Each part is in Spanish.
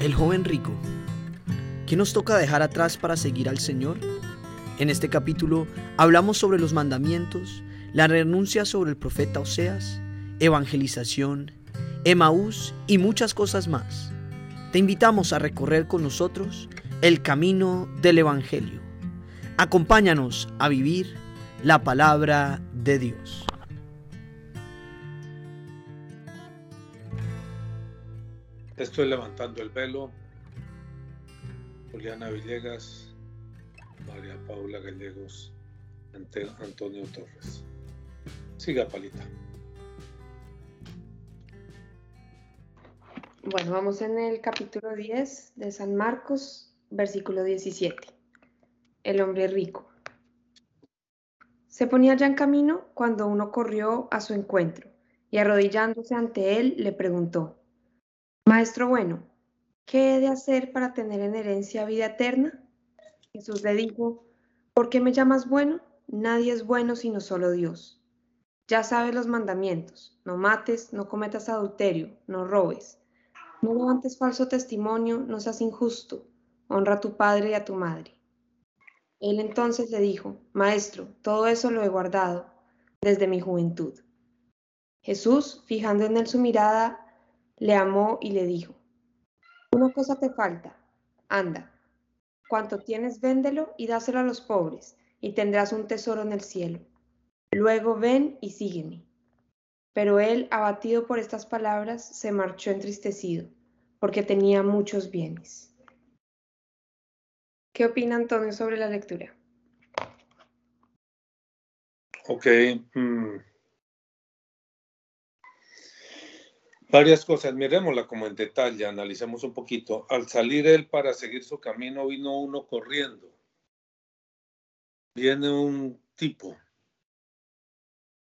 El joven rico. ¿Qué nos toca dejar atrás para seguir al Señor? En este capítulo hablamos sobre los mandamientos, la renuncia sobre el profeta Oseas, evangelización, Emaús y muchas cosas más. Te invitamos a recorrer con nosotros el camino del Evangelio. Acompáñanos a vivir la palabra de Dios. Estoy levantando el velo. Juliana Villegas, María Paula Gallegos, Antonio Torres. Siga, Palita. Bueno, vamos en el capítulo 10 de San Marcos, versículo 17. El hombre rico. Se ponía ya en camino cuando uno corrió a su encuentro y arrodillándose ante él le preguntó, Maestro bueno, ¿qué he de hacer para tener en herencia vida eterna? Jesús le dijo, ¿por qué me llamas bueno? Nadie es bueno sino solo Dios. Ya sabes los mandamientos, no mates, no cometas adulterio, no robes, no levantes falso testimonio, no seas injusto, honra a tu padre y a tu madre. Él entonces le dijo, Maestro, todo eso lo he guardado desde mi juventud. Jesús, fijando en él su mirada, le amó y le dijo, una cosa te falta, anda, cuanto tienes véndelo y dáselo a los pobres, y tendrás un tesoro en el cielo. Luego ven y sígueme. Pero él, abatido por estas palabras, se marchó entristecido, porque tenía muchos bienes. ¿Qué opina Antonio sobre la lectura? Ok. Mm, Varias cosas, miremosla como en detalle, analicemos un poquito. Al salir él para seguir su camino, vino uno corriendo. Viene un tipo,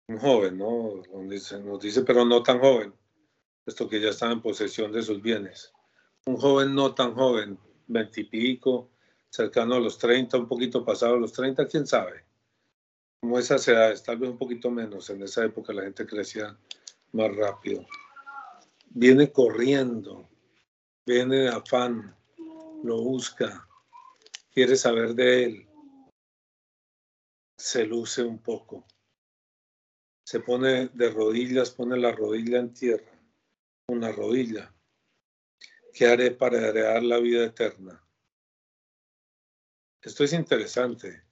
un joven, ¿no? Nos dice, pero no tan joven, esto que ya estaba en posesión de sus bienes. Un joven no tan joven, veintipico, cercano a los treinta, un poquito pasado a los treinta, quién sabe. Como esas edades, tal vez un poquito menos, en esa época la gente crecía más rápido viene corriendo, viene de afán, lo busca, quiere saber de él, se luce un poco, se pone de rodillas, pone la rodilla en tierra, una rodilla. ¿Qué haré para heredar la vida eterna? Esto es interesante.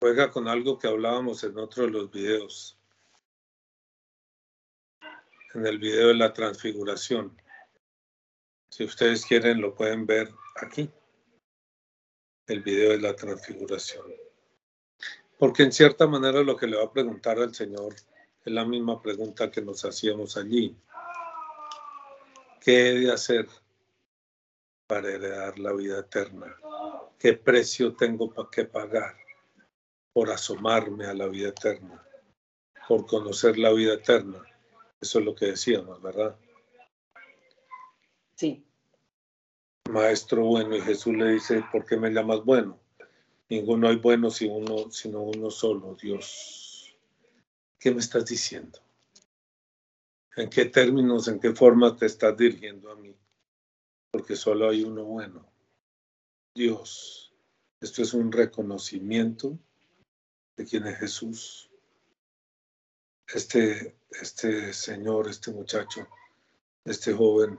Juega con algo que hablábamos en otro de los videos en el video de la transfiguración. Si ustedes quieren, lo pueden ver aquí, el video de la transfiguración. Porque en cierta manera lo que le va a preguntar al Señor es la misma pregunta que nos hacíamos allí. ¿Qué he de hacer para heredar la vida eterna? ¿Qué precio tengo que pagar por asomarme a la vida eterna? Por conocer la vida eterna eso es lo que decíamos, ¿verdad? Sí. Maestro bueno, y Jesús le dice, ¿por qué me llamas bueno? Ninguno hay bueno sino uno, sino uno solo, Dios. ¿Qué me estás diciendo? ¿En qué términos, en qué forma te estás dirigiendo a mí? Porque solo hay uno bueno, Dios. Esto es un reconocimiento de quién es Jesús este, este señor, este muchacho, este joven,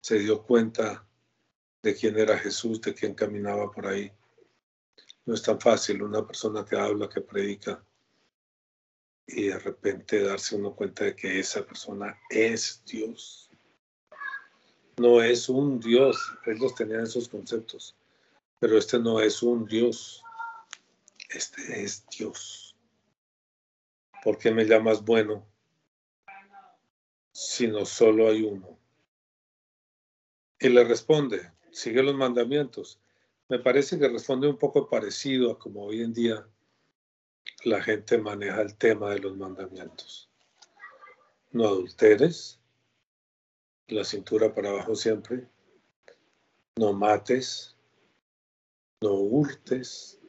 se dio cuenta de quién era Jesús, de quién caminaba por ahí. No es tan fácil una persona que habla, que predica, y de repente darse uno cuenta de que esa persona es Dios. No es un Dios, ellos tenían esos conceptos, pero este no es un Dios, este es Dios. ¿Por qué me llamas bueno si no solo hay uno? Y le responde, sigue los mandamientos. Me parece que responde un poco parecido a como hoy en día la gente maneja el tema de los mandamientos. No adulteres, la cintura para abajo siempre, no mates, no hurtes,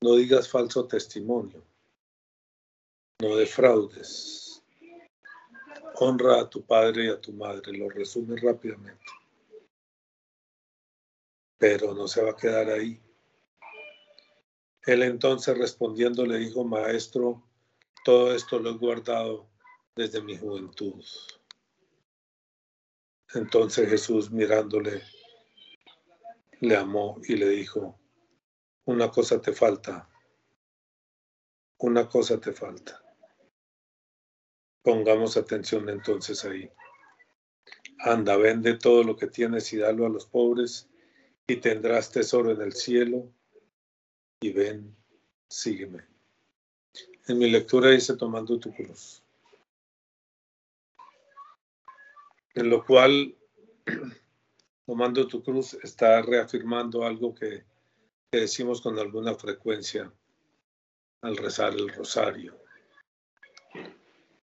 no digas falso testimonio no defraudes. Honra a tu padre y a tu madre. Lo resume rápidamente. pero no se va a quedar ahí. Él entonces respondiendo le dijo, Maestro, todo esto lo he guardado desde mi juventud. Entonces Jesús mirándole, le amó y le dijo, una cosa te falta, una cosa te falta. Pongamos atención entonces ahí. Anda, vende todo lo que tienes y dalo a los pobres y tendrás tesoro en el cielo y ven, sígueme. En mi lectura dice tomando tu cruz. En lo cual, tomando tu cruz, está reafirmando algo que, que decimos con alguna frecuencia al rezar el rosario.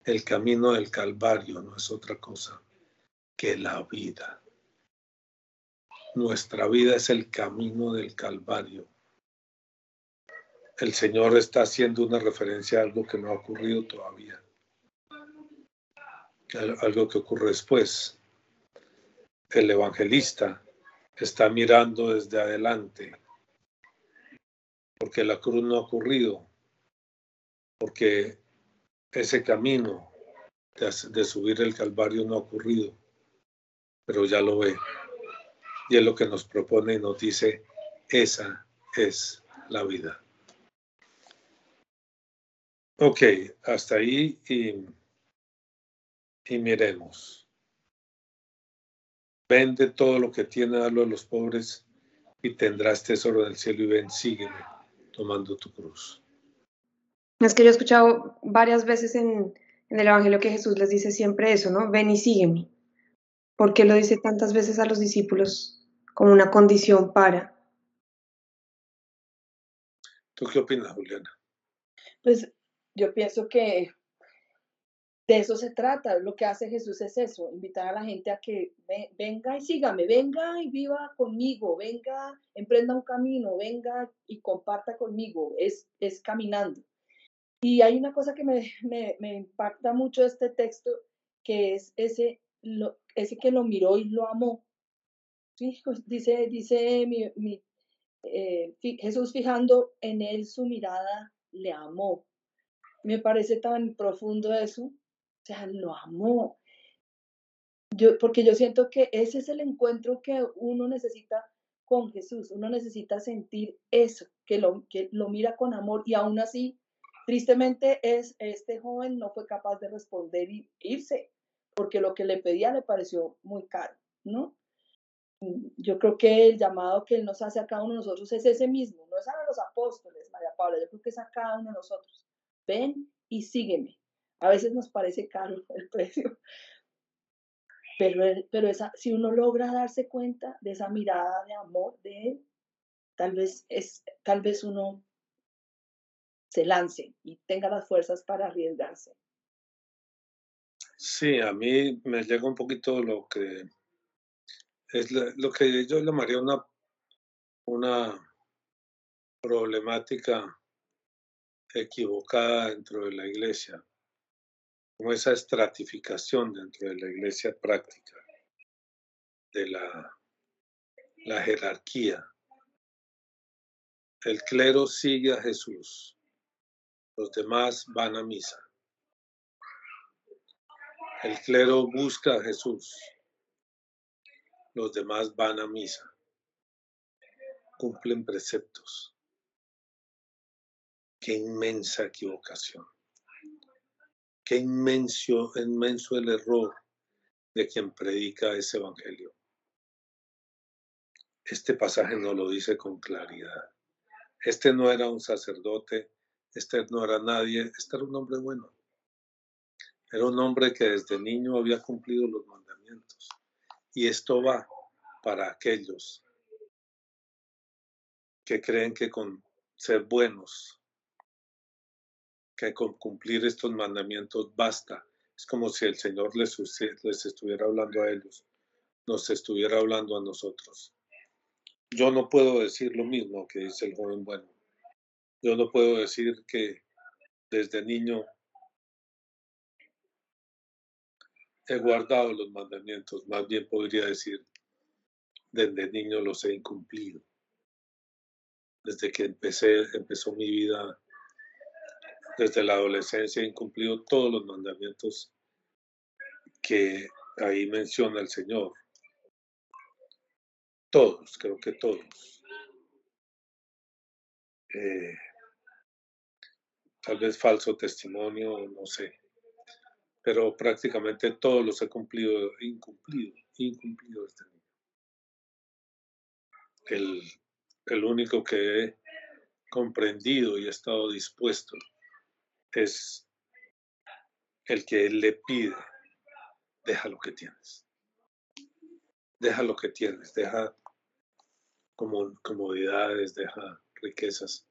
El camino del Calvario no es otra cosa que la vida. Nuestra vida es el camino del Calvario. El Señor está haciendo una referencia a algo que no ha ocurrido todavía. Algo que ocurre después. El evangelista está mirando desde adelante porque la cruz no ha ocurrido, porque ese camino de, subir el Calvario no ha ocurrido, pero ya lo ve y es lo que nos propone y nos dice, esa es la vida. Ok, hasta ahí y, miremos. Vende todo lo que tiene, dalo a los pobres y tendrás tesoro del cielo y ven, sígueme tomando tu cruz. Es que yo he escuchado varias veces en, en el Evangelio que Jesús les dice siempre eso, ¿no? Ven y sígueme. ¿Por qué lo dice tantas veces a los discípulos? como una condición para. ¿Tú qué opinas, Juliana? Pues yo pienso que de eso se trata. Lo que hace Jesús es eso, invitar a la gente a que venga y sígame, venga y viva conmigo, venga, emprenda un camino, venga y comparta conmigo. Es, es caminando. Y hay una cosa que me, me, me impacta mucho este texto, que es ese, lo, ese que lo miró y lo amó. Dice, dice eh, Jesús fijando en él su mirada, le amó. Me parece tan profundo eso. O sea, lo amó. Yo, porque yo siento que ese es el encuentro que uno necesita con Jesús. Uno necesita sentir eso, que lo, que lo mira con amor y aún así, tristemente, es, este joven no fue capaz de responder y irse, porque lo que le pedía le pareció muy caro, ¿no? yo creo que el llamado que Él nos hace a cada uno de nosotros es ese mismo, no es a los apóstoles, María Paula, yo creo que es a cada uno de nosotros. Ven y sígueme. A veces nos parece caro el precio, pero, pero esa, si uno logra darse cuenta de esa mirada de amor de Él, tal vez, es, tal vez uno se lance y tenga las fuerzas para arriesgarse. Sí, a mí me llega un poquito lo que es lo que yo llamaría una, una problemática equivocada dentro de la iglesia, como esa estratificación dentro de la iglesia práctica, de la, la jerarquía. El clero sigue a Jesús, los demás van a misa. El clero busca a Jesús, los demás van a misa, cumplen preceptos. Qué inmensa equivocación. Qué inmenso, inmenso el error de quien predica ese evangelio. Este pasaje no lo dice con claridad. Este no era un sacerdote, este no era nadie, este era un hombre bueno. Era un hombre que desde niño había cumplido los mandamientos y esto va para aquellos que creen que con ser buenos, que con cumplir estos mandamientos basta. Es como si el Señor les, les estuviera hablando a ellos, nos estuviera hablando a nosotros. Yo no puedo decir lo mismo que dice el joven bueno. Yo no puedo decir que desde niño he guardado los mandamientos, más bien podría decir, desde niño los he incumplido. Desde que empecé, empezó mi vida, desde la adolescencia he incumplido todos los mandamientos que ahí menciona el Señor. Todos, creo que todos. Eh, tal vez falso testimonio, no sé. Pero prácticamente todos los he cumplido, incumplido, incumplido este niño. El, el único que he comprendido y he estado dispuesto es el que le pide, deja lo que tienes. Deja lo que tienes, deja comodidades, deja riquezas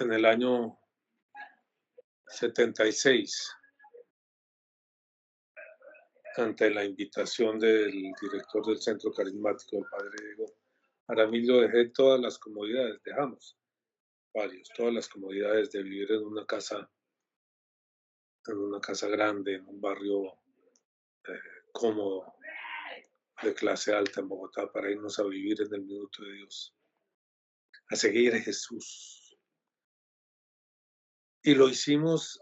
en el año 76, ante la invitación del director del Centro Carismático, el Padre Diego Aramillo, dejé todas las comodidades, dejamos varios, todas las comodidades de vivir en una casa, en una casa grande, en un barrio eh, cómodo, de clase alta en Bogotá, para irnos a vivir en el minuto de Dios, a seguir a Jesús y lo hicimos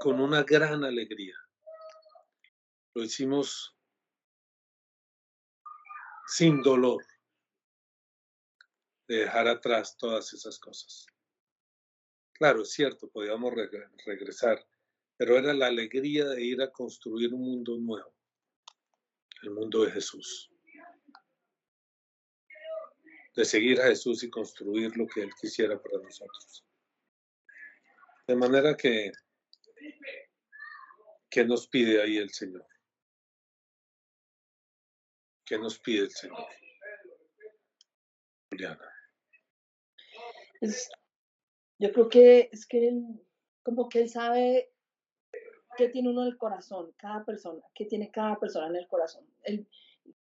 con una gran alegría. Lo hicimos sin dolor de dejar atrás todas esas cosas. Claro, es cierto, podíamos regresar, pero era la alegría de ir a construir un mundo nuevo, el mundo de Jesús. De seguir a Jesús y construir lo que Él quisiera para nosotros. De manera que, ¿qué nos pide ahí el Señor? ¿Qué nos pide el Señor? Juliana. yo creo que es que él, como que él sabe qué tiene uno en el corazón, cada persona, qué tiene cada persona en el corazón. Él,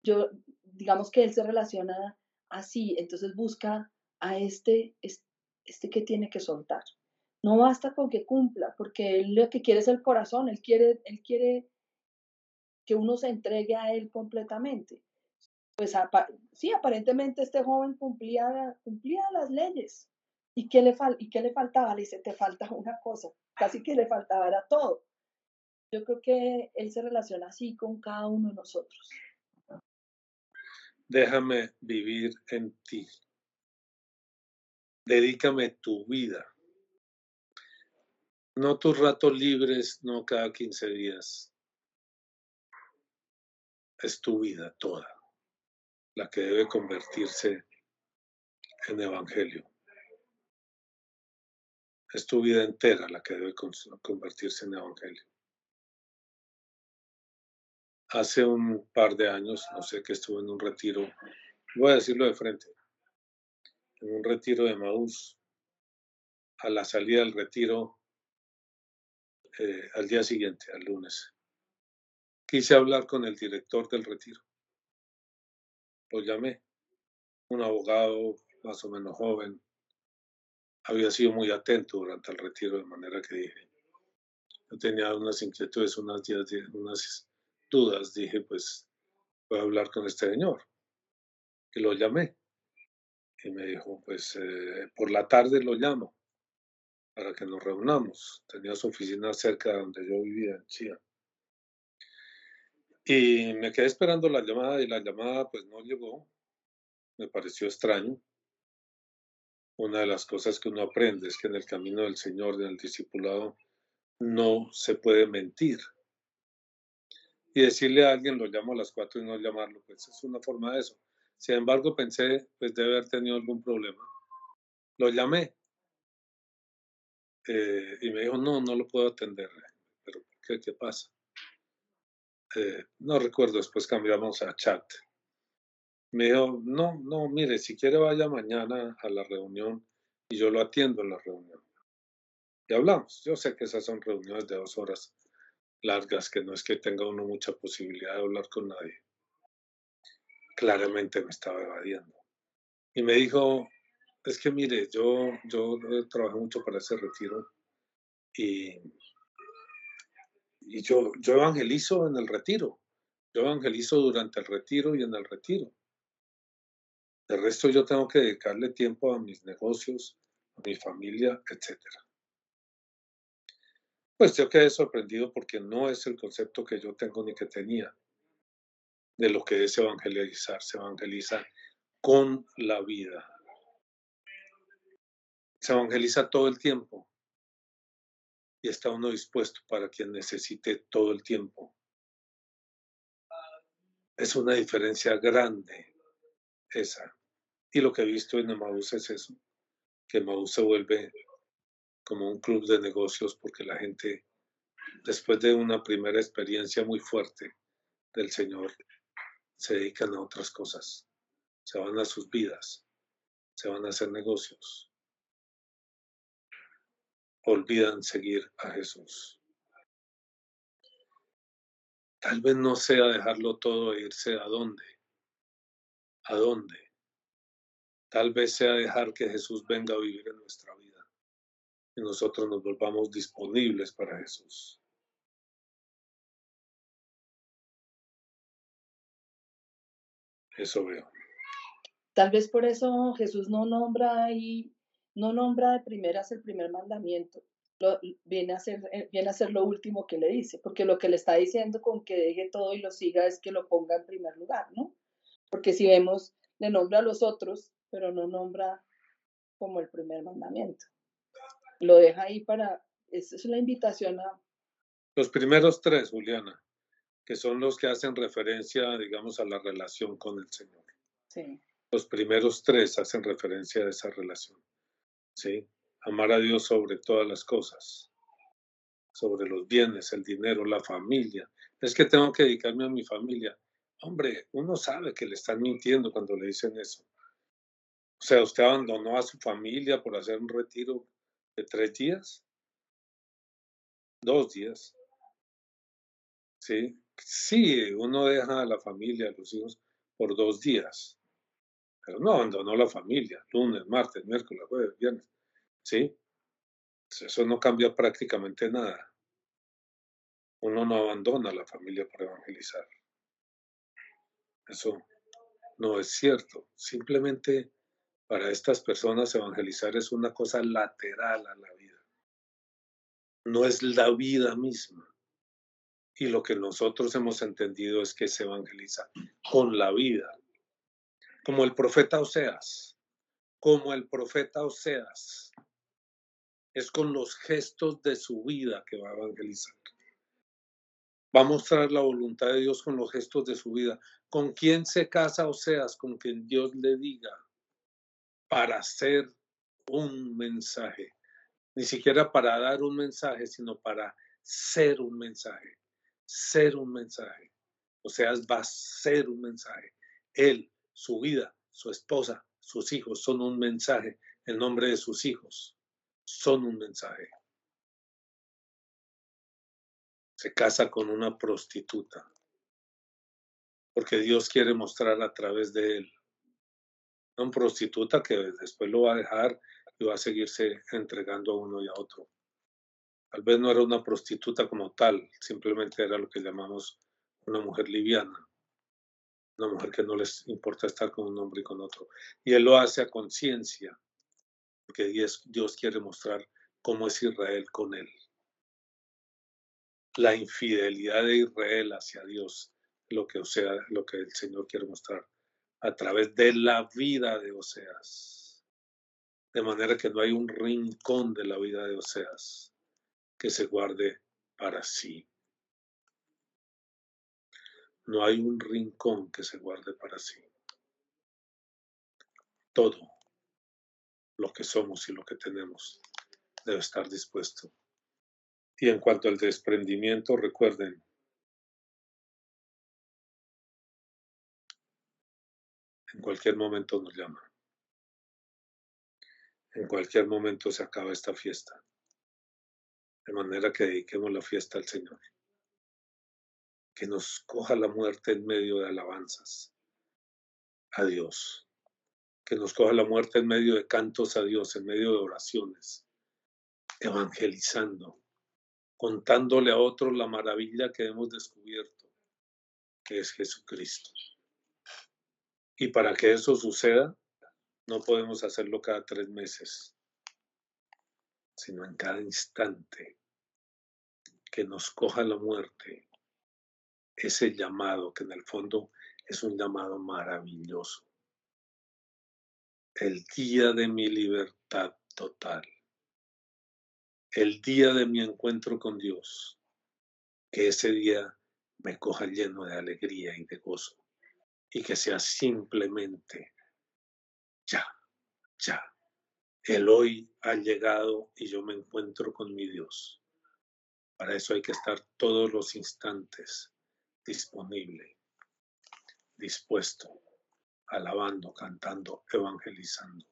yo, digamos que él se relaciona así, entonces busca a este, este que tiene que soltar. No basta con que cumpla, porque él lo que quiere es el corazón, él quiere, él quiere que uno se entregue a él completamente. Pues sí, aparentemente este joven cumplía, cumplía las leyes. ¿Y qué, le ¿Y qué le faltaba? Le dice, te falta una cosa. Casi que le faltaba era todo. Yo creo que él se relaciona así con cada uno de nosotros. Déjame vivir en ti. Dedícame tu vida no tus ratos libres, no cada 15 días. Es tu vida toda la que debe convertirse en evangelio. Es tu vida entera la que debe convertirse en evangelio. Hace un par de años, no sé que estuve en un retiro, voy a decirlo de frente, en un retiro de Maús. A la salida del retiro eh, al día siguiente, al lunes. Quise hablar con el director del retiro. Lo llamé, un abogado más o menos joven. Había sido muy atento durante el retiro, de manera que dije, yo tenía unas inquietudes, unas, dudas. Dije, pues voy a hablar con este señor. Y lo llamé. Y me dijo, pues eh, por la tarde lo llamo para que nos reunamos. Tenía su oficina cerca de donde yo vivía, en Chía. Y me quedé esperando la llamada y la llamada pues no llegó. Me pareció extraño. Una de las cosas que uno aprende es que en el camino del Señor, en el discipulado, no se puede mentir. Y decirle a alguien, lo llamo a las cuatro y no llamarlo, pues es una forma de eso. Sin embargo, pensé, pues debe haber tenido algún problema. Lo llamé eh, y me dijo, no, no lo puedo atender. Pero ¿qué, pasa? Eh, no recuerdo, después cambiamos a chat. Me dijo, no, no, mire, si quiere vaya mañana a la reunión y yo lo atiendo en la reunión. Y hablamos. Yo sé que esas son reuniones de dos horas largas, que no es que tenga uno mucha posibilidad de hablar con nadie. Claramente me estaba evadiendo. Y me dijo, es que mire, yo, yo trabajé mucho para ese retiro y, y yo, yo evangelizo en el retiro. Yo evangelizo durante el retiro y en el retiro. De resto yo tengo que dedicarle tiempo a mis negocios, a mi familia, etc. Pues yo quedé sorprendido porque no es el concepto que yo tengo ni que tenía de lo que es evangelizar. Se evangeliza con la vida. Se evangeliza todo el tiempo y está uno dispuesto para quien necesite todo el tiempo. Es una diferencia grande esa. Y lo que he visto en Emmaus es eso, que Emmaus se vuelve como un club de negocios porque la gente, después de una primera experiencia muy fuerte del Señor, se dedican a otras cosas, se van a sus vidas, se van a hacer negocios, olvidan seguir a Jesús. Tal vez no sea dejarlo todo e irse a dónde, a dónde, Tal vez sea dejar que Jesús venga a vivir en nuestra vida y nosotros nos volvamos disponibles para Jesús. Eso veo. Tal vez por eso Jesús no nombra y no nombra de primeras el primer mandamiento. viene, a ser, eh, viene a ser lo último que le dice, porque lo que le está diciendo con que deje todo y lo siga es que lo ponga en primer lugar, ¿no? Porque si vemos, le nombra a los otros pero no nombra como el primer mandamiento. Lo deja ahí para, esa es la invitación a... Los primeros tres, Juliana, que son los que hacen referencia, digamos, a la relación con el Señor. Sí. Los primeros tres hacen referencia a esa relación. ¿Sí? Amar a Dios sobre todas las cosas, sobre los bienes, el dinero, la familia. Es que tengo que dedicarme a mi familia. Hombre, uno sabe que le están mintiendo cuando le dicen eso. O sea, usted abandonó a su familia por hacer un retiro de tres días, dos días. Sí, sí, uno deja a la familia, a los hijos, por dos días, pero no abandonó la familia, lunes, martes, miércoles, jueves, viernes. Sí, eso no cambia prácticamente nada. Uno no abandona la familia por evangelizar. Eso no es cierto. Simplemente para estas personas evangelizar es una cosa lateral a la vida. No es la vida misma. Y lo que nosotros hemos entendido es que se evangeliza con la vida. Como el profeta Oseas. Como el profeta Oseas. Es con los gestos de su vida que va a evangelizar. Va a mostrar la voluntad de Dios con los gestos de su vida. ¿Con quién se casa Oseas? Con quien Dios le diga para hacer un mensaje, ni siquiera para dar un mensaje, sino para ser un mensaje, ser un mensaje. O sea, va a ser un mensaje. Él, su vida, su esposa, sus hijos son un mensaje. El nombre de sus hijos son un mensaje. Se casa con una prostituta porque Dios quiere mostrar a través de él una prostituta que después lo va a dejar y va a seguirse entregando a uno y a otro. Tal vez no era una prostituta como tal, simplemente era lo que llamamos una mujer liviana, una mujer que no les importa estar con un hombre y con otro. Y él lo hace a conciencia, porque Dios quiere mostrar cómo es Israel con él. La infidelidad de Israel hacia Dios, lo que, o sea, lo que el Señor quiere mostrar a través de la vida de Oseas. De manera que no hay un rincón de la vida de Oseas que se guarde para sí. No hay un rincón que se guarde para sí. Todo lo que somos y lo que tenemos debe estar dispuesto. Y en cuanto al desprendimiento, recuerden, En cualquier momento nos llama. En cualquier momento se acaba esta fiesta. De manera que dediquemos la fiesta al Señor. Que nos coja la muerte en medio de alabanzas a Dios. Que nos coja la muerte en medio de cantos a Dios, en medio de oraciones. Evangelizando. Contándole a otros la maravilla que hemos descubierto que es Jesucristo. Y para que eso suceda, no podemos hacerlo cada tres meses, sino en cada instante que nos coja la muerte, ese llamado que en el fondo es un llamado maravilloso. El día de mi libertad total. El día de mi encuentro con Dios. Que ese día me coja lleno de alegría y de gozo. Y que sea simplemente ya, ya. El hoy ha llegado y yo me encuentro con mi Dios. Para eso hay que estar todos los instantes disponible, dispuesto, alabando, cantando, evangelizando.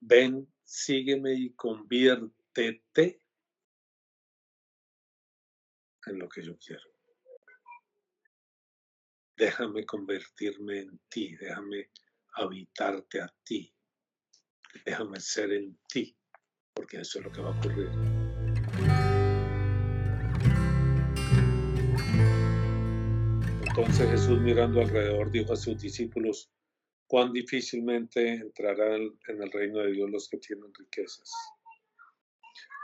Ven, sígueme y conviértete en lo que yo quiero. Déjame convertirme en ti, déjame habitarte a ti, déjame ser en ti, porque eso es lo que va a ocurrir. Entonces Jesús mirando alrededor dijo a sus discípulos, cuán difícilmente entrarán en el reino de Dios los que tienen riquezas.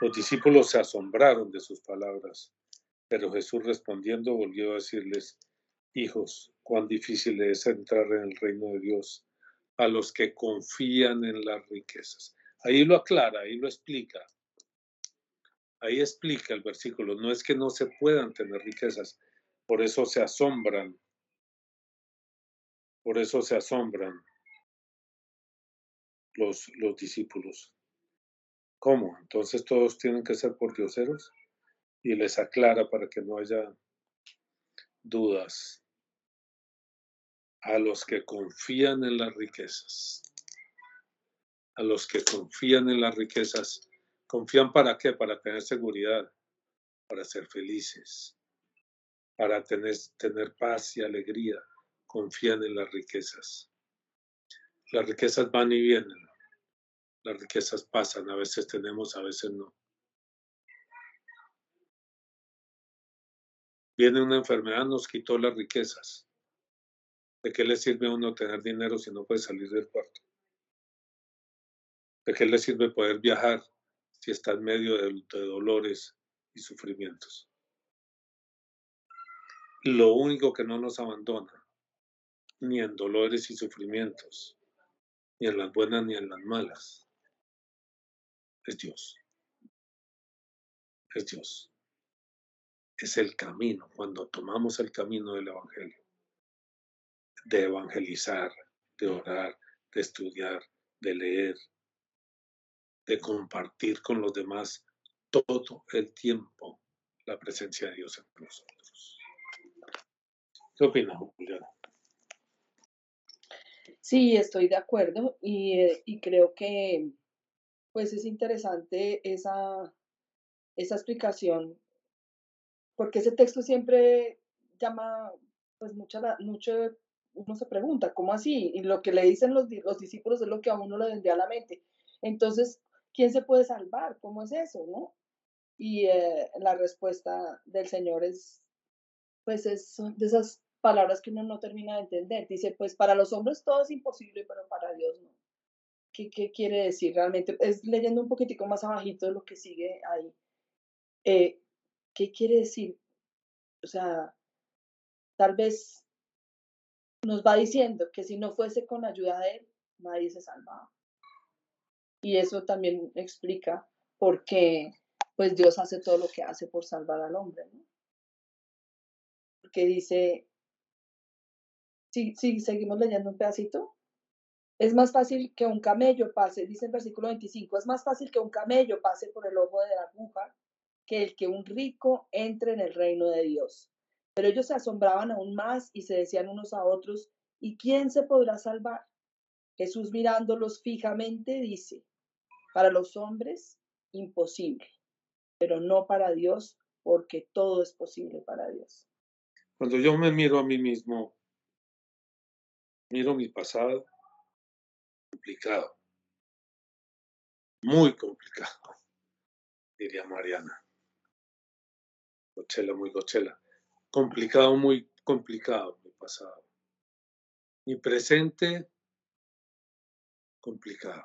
Los discípulos se asombraron de sus palabras, pero Jesús respondiendo volvió a decirles, hijos, cuán difícil es entrar en el reino de Dios a los que confían en las riquezas. Ahí lo aclara, ahí lo explica. Ahí explica el versículo, no es que no se puedan tener riquezas, por eso se asombran. Por eso se asombran los, los discípulos. ¿Cómo? Entonces todos tienen que ser por dioseros y les aclara para que no haya dudas a los que confían en las riquezas. A los que confían en las riquezas. ¿Confían para qué? Para tener seguridad, para ser felices, para tener, tener paz y alegría, confían en las riquezas. Las riquezas van y vienen, las riquezas pasan, a veces tenemos, a veces no. Viene una enfermedad, nos quitó las riquezas. ¿De qué le sirve a uno tener dinero si no puede salir del cuarto? ¿De qué le sirve poder viajar si está en medio de, de dolores y sufrimientos? Lo único que no nos abandona, ni en dolores y sufrimientos, ni en las buenas ni en las malas, es Dios. Es Dios. Es el camino, cuando tomamos el camino del Evangelio, de evangelizar, de orar, de estudiar, de leer, de compartir con los demás todo el tiempo la presencia de Dios en nosotros. ¿Qué opinas, Juliana? Sí, estoy de acuerdo y, eh, y, creo que pues es interesante esa, esa explicación, porque ese texto siempre llama pues mucha, mucho, uno se pregunta, ¿cómo así? Y lo que le dicen los, los discípulos es lo que a uno le vendría a la mente. Entonces, ¿quién se puede salvar? ¿Cómo es eso? ¿no? Y eh, la respuesta del Señor es, pues es de esas palabras que uno no termina de entender. Dice, pues para los hombres todo es imposible, pero para Dios no. ¿Qué, qué quiere decir realmente? Es leyendo un poquitico más abajito de lo que sigue ahí. Eh, ¿Qué quiere decir? O sea, tal vez nos va diciendo que si no fuese con ayuda de Él, nadie se salvaba. Y eso también explica por qué pues Dios hace todo lo que hace por salvar al hombre, ¿no? Porque dice, si, seguimos leyendo un pedacito, es más fácil que un camello pase, dice el versículo 25, es más fácil que un camello pase por el ojo de la aguja que el que un rico entre en el reino de Dios. Pero ellos se asombraban aún más y se decían unos a otros, ¿y quién se podrá salvar? Jesús mirándolos fijamente dice, para los hombres, imposible, pero no para Dios, porque todo es posible para Dios. Cuando yo me miro a mí mismo, miro mi pasado, complicado, muy complicado, diría Mariana. Gochela, muy gochela. Complicado, muy complicado mi pasado. Mi presente, complicado.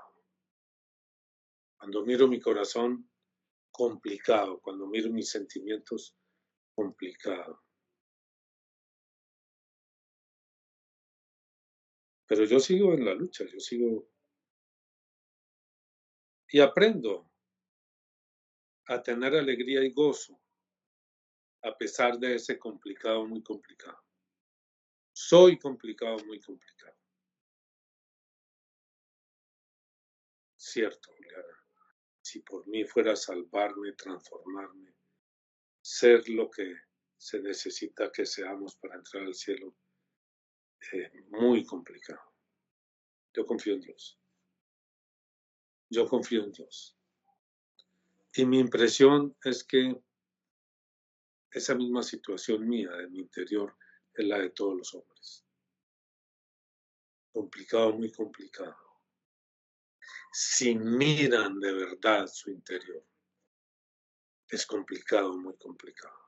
Cuando miro mi corazón, complicado. Cuando miro mis sentimientos, complicado. Pero yo sigo en la lucha, yo sigo y aprendo a tener alegría y gozo a pesar de ese complicado, muy complicado. Soy complicado, muy complicado. Cierto, Juliana. Si por mí fuera salvarme, transformarme, ser lo que se necesita que seamos para entrar al cielo, muy complicado. Yo confío en Dios. Yo confío en Dios. Y mi impresión es que esa misma situación mía de mi interior es la de todos los hombres. Complicado, muy complicado. Si miran de verdad su interior, es complicado, muy complicado.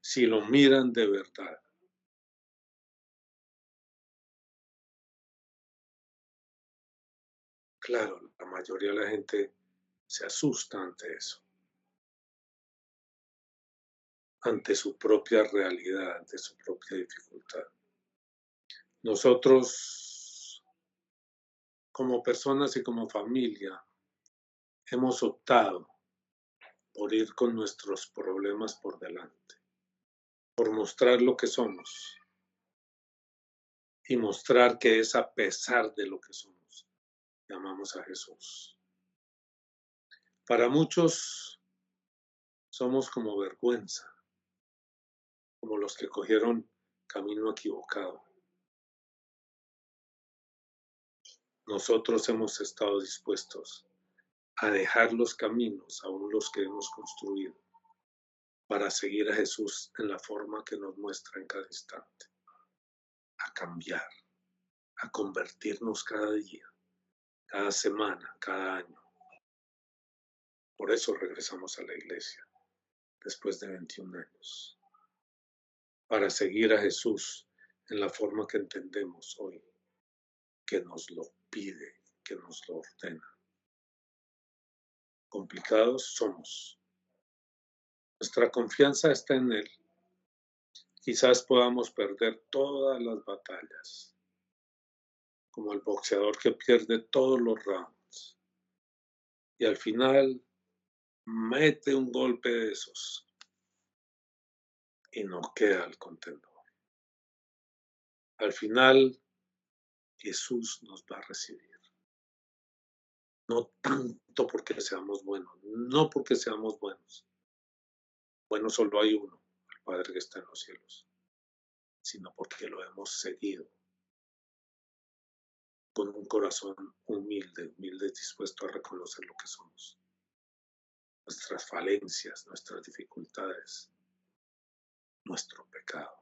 Si lo miran de verdad, claro, la mayoría de la gente se asusta ante eso ante su propia realidad, ante su propia dificultad. Nosotros, como personas y como familia, hemos optado por ir con nuestros problemas por delante, por mostrar lo que somos y mostrar que es a pesar de lo que somos. Llamamos a Jesús. Para muchos somos como vergüenza como los que cogieron camino equivocado. Nosotros hemos estado dispuestos a dejar los caminos, aún los que hemos construido, para seguir a Jesús en la forma que nos muestra en cada instante, a cambiar, a convertirnos cada día, cada semana, cada año. Por eso regresamos a la iglesia después de 21 años para seguir a Jesús en la forma que entendemos hoy, que nos lo pide, que nos lo ordena. Complicados somos. Nuestra confianza está en Él. Quizás podamos perder todas las batallas, como el boxeador que pierde todos los rounds y al final mete un golpe de esos y no queda el contendor. Al final, Jesús nos va a recibir. No tanto porque seamos buenos, no porque seamos buenos. Bueno, solo hay uno, el Padre que está en los cielos, sino porque lo hemos seguido con un corazón humilde, humilde, dispuesto a reconocer lo que somos, nuestras falencias, nuestras dificultades, nuestro pecado,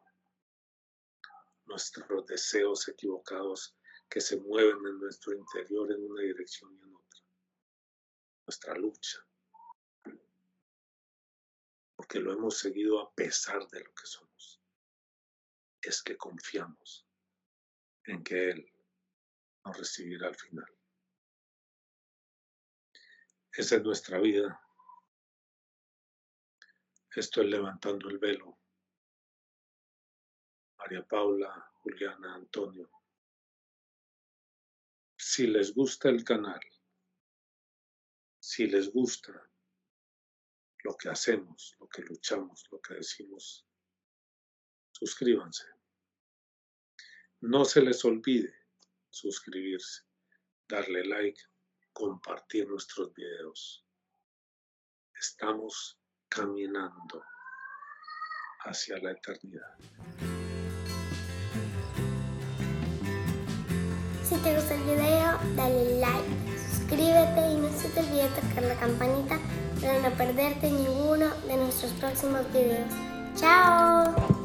nuestros deseos equivocados que se mueven en nuestro interior en una dirección y en otra, nuestra lucha, porque lo hemos seguido a pesar de lo que somos, es que confiamos en que Él nos recibirá al final. Esa es nuestra vida. Esto es levantando el velo María Paula, Juliana, Antonio. Si les gusta el canal, si les gusta lo que hacemos, lo que luchamos, lo que decimos, suscríbanse. No se les olvide suscribirse, darle like, compartir nuestros videos. Estamos caminando hacia la eternidad. Si te gustó el video, dale like, suscríbete y no se te olvide tocar la campanita para no perderte ninguno de nuestros próximos videos. ¡Chao!